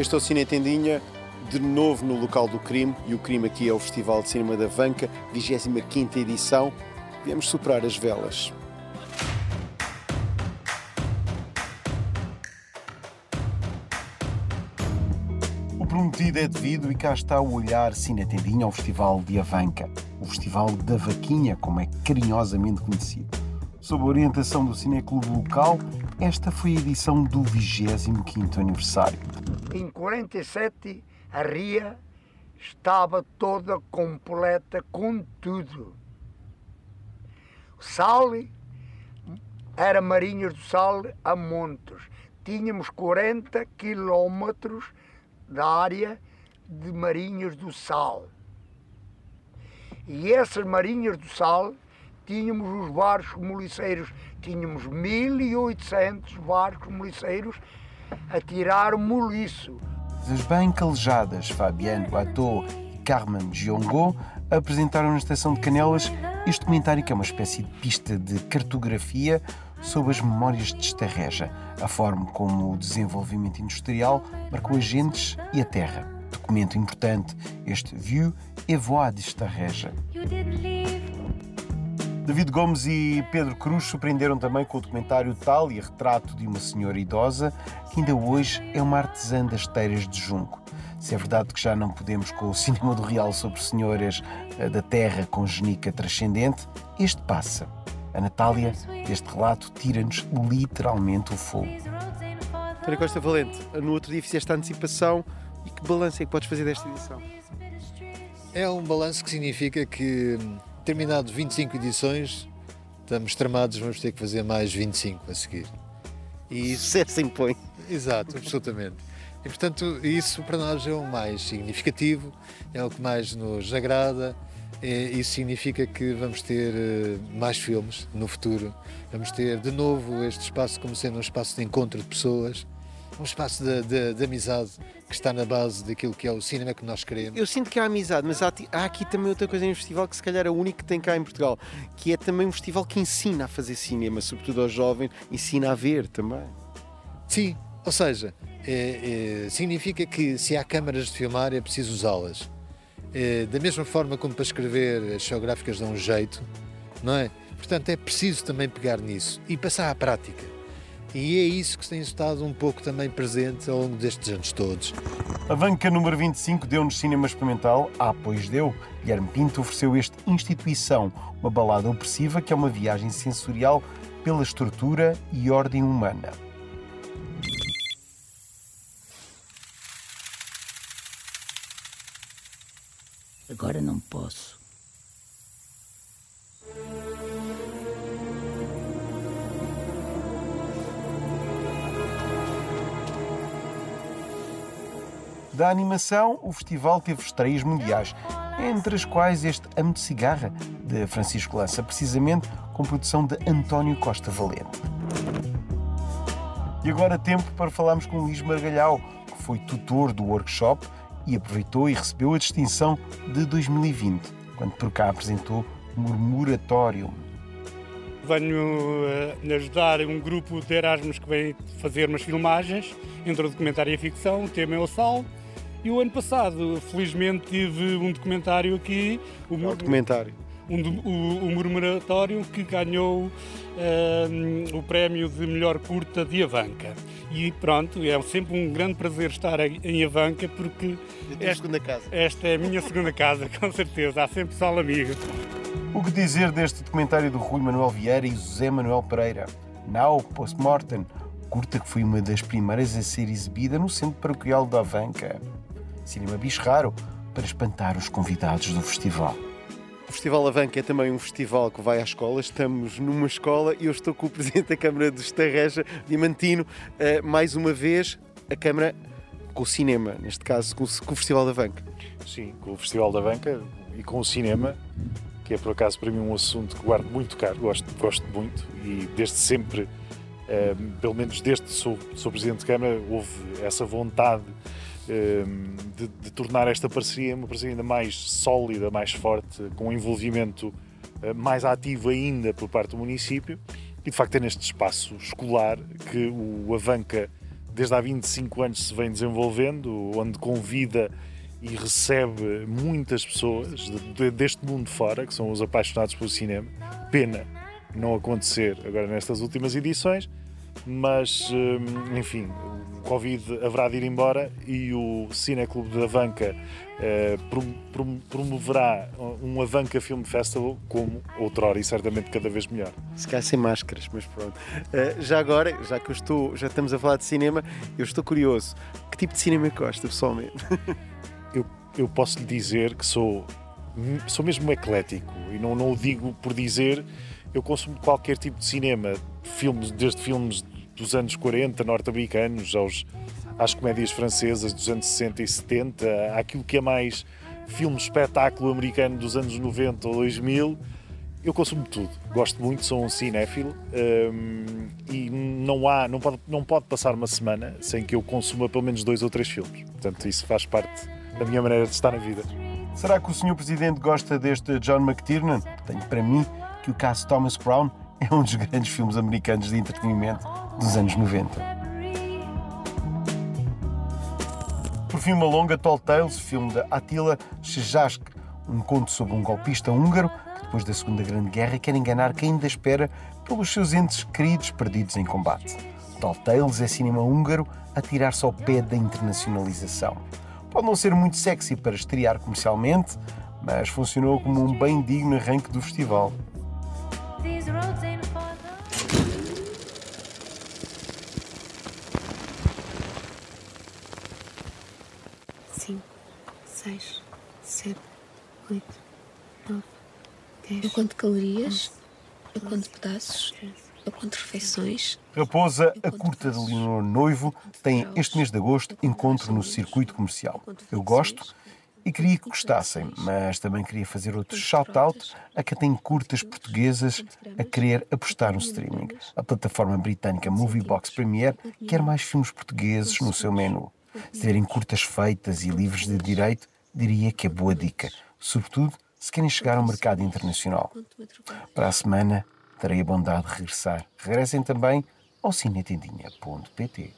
Este é o Cine Tendinha, de novo no local do crime, e o crime aqui é o Festival de Cinema da Vanca, 25ª edição. Viemos superar as velas. O prometido é devido e cá está o olhar Cine Tendinha ao Festival de Avanca, o Festival da Vaquinha, como é carinhosamente conhecido. Sob a orientação do Cineclube local, esta foi a edição do 25º aniversário. Em 47, a Ria estava toda completa com tudo. O sal era Marinhas do Sal a montes. Tínhamos 40 quilómetros da área de Marinhas do Sal. E essas Marinhas do Sal tínhamos os barcos moliceiros, tínhamos 1800 barcos moliceiros a tirar moliço. As bem calejadas Fabiane Guateau e Carmen Giongo apresentaram na Estação de Canelas este documentário que é uma espécie de pista de cartografia sobre as memórias de Estarreja, a forma como o desenvolvimento industrial marcou as gentes e a terra. Documento importante, este View et Voix de Estarreja. David Gomes e Pedro Cruz surpreenderam também com o documentário Tal e Retrato de uma Senhora Idosa, que ainda hoje é uma artesã das esteiras de Junco. Se é verdade que já não podemos com o cinema do real sobre senhoras eh, da terra com genica transcendente, este passa. A Natália, deste relato, tira-nos literalmente o fogo. Para Costa Valente, no outro dia fizeste a antecipação e que balanço é que podes fazer desta edição? É um balanço que significa que terminado 25 edições, estamos tramados, vamos ter que fazer mais 25 a seguir. E isso é se impõe. Exato, absolutamente. E portanto, isso para nós é o mais significativo, é o que mais nos agrada. Isso significa que vamos ter eh, mais filmes no futuro, vamos ter de novo este espaço como sendo um espaço de encontro de pessoas um espaço de, de, de, amizade que está na base daquilo que é o cinema que nós queremos. Eu sinto que há amizade, mas há, há aqui também outra coisa em um festival que se calhar é o único que tem cá em Portugal, que é também um festival que ensina a fazer cinema, sobretudo aos jovens, ensina a ver também. Sim, ou seja, é, é, significa que se há câmaras de filmar é preciso usá-las. É, da mesma forma como para escrever as geográficas dão um jeito, não é? Portanto, é preciso também pegar nisso e passar à prática. E é isso que tem estado um pouco também presente ao longo destes anos todos. A banca número 25 deu-nos cinema experimental. Ah, pois deu. Guilherme Pinto ofereceu este Instituição, uma balada opressiva que é uma viagem sensorial pela estrutura e ordem humana. Agora não posso. Da animação, o festival teve estreias mundiais, entre as quais este Amo de Cigarra, de Francisco Lança, precisamente com produção de António Costa Valente. E agora tempo para falarmos com Luís Margalhau, que foi tutor do workshop e aproveitou e recebeu a distinção de 2020, quando por cá apresentou Murmuratório. Venho uh, ajudar um grupo de Erasmus que vem fazer umas filmagens entre o documentário e a ficção. O tema é o sal e o ano passado, felizmente, tive um documentário aqui. O um documentário? Um, o, o Murmuratório que ganhou uh, o prémio de melhor curta de Avanca. E pronto, é sempre um grande prazer estar em Avanca porque. É esta, segunda casa. Esta é a minha segunda casa, com certeza. Há sempre pessoal amigo. O que dizer deste documentário do Rui Manuel Vieira e José Manuel Pereira? Now Postmortem, curta que foi uma das primeiras a ser exibida no Centro Paroquial da Avanca cinema raro para espantar os convidados do festival. O Festival Avanca é também um festival que vai à escola. Estamos numa escola e eu estou com o Presidente da Câmara de Estarreja, Diamantino. Uh, mais uma vez, a Câmara com o cinema, neste caso com o, Festival da Avanca. Sim, com o Festival da Avanca e com o cinema, que é por acaso para mim um assunto que guardo muito caro, gosto, gosto muito e desde sempre, uh, pelo menos desde que sou, sou Presidente de Câmara, houve essa vontade de, de, tornar esta parceria uma parceria ainda mais sólida, mais forte, com um envolvimento eh, mais ativo ainda por parte do município. E de facto é neste espaço escolar que o Avanca desde há 25 anos se vem desenvolvendo, onde convida e recebe muitas pessoas de, de, deste mundo fora, que são os apaixonados pelo cinema. Pena não acontecer agora nestas últimas edições, mas hum, enfim, Covid haverá de ir embora e o Cineclube da Avanca eh, promoverá um Avanca Film Festival como outrora e certamente cada vez melhor. Se calhar sem máscaras, mas pronto. Eh, já agora, já que eu estou, já estamos a falar de cinema, eu estou curioso. Que tipo de cinema gosta pessoalmente? eu, eu posso lhe dizer que sou, sou mesmo eclético e não, não o digo por dizer eu consumo qualquer tipo de cinema, filmes, desde filmes dos anos 40 norte-americanos aos, às comédias francesas dos anos 60 e 70, aquilo que é mais filme espetáculo americano dos anos 90 ou 2000. Eu consumo tudo, gosto muito, sou um cinéfilo um, e não há, não pode, não pode passar uma semana sem que eu consuma pelo menos dois ou três filmes. Portanto, isso faz parte da minha maneira de estar na vida. Será que o Sr. Presidente gosta deste John McTiernan? Tenho para mim que o caso Thomas Crown é um dos grandes filmes americanos de entretenimento dos anos 90. Por fim, uma longa Tall Tales, filme de Attila Szejask, um conto sobre um golpista húngaro que, depois da Segunda Grande Guerra, quer enganar quem ainda espera pelos seus entes queridos perdidos em combate. Tall Tales é cinema húngaro a tirar-se ao pé da internacionalização. Pode não ser muito sexy para estrear comercialmente, mas funcionou como um bem digno arranque do festival. Cinco, seis, sete, oito, nove, dez. Eu conto calorias, eu conto pedaços, eu conto refeições. Raposa, a curta de Leonor Noivo, tem este mês de agosto encontro no circuito comercial. Eu gosto e queria que gostassem, mas também queria fazer outro shout-out a quem tem curtas portuguesas a querer apostar no streaming. A plataforma britânica Moviebox Premiere quer mais filmes portugueses no seu menu. Se curtas feitas e livres de direito, diria que é boa dica, sobretudo se querem chegar ao mercado internacional. Para a semana, terei a bondade de regressar. Regressem também ao cinetendinha.pt.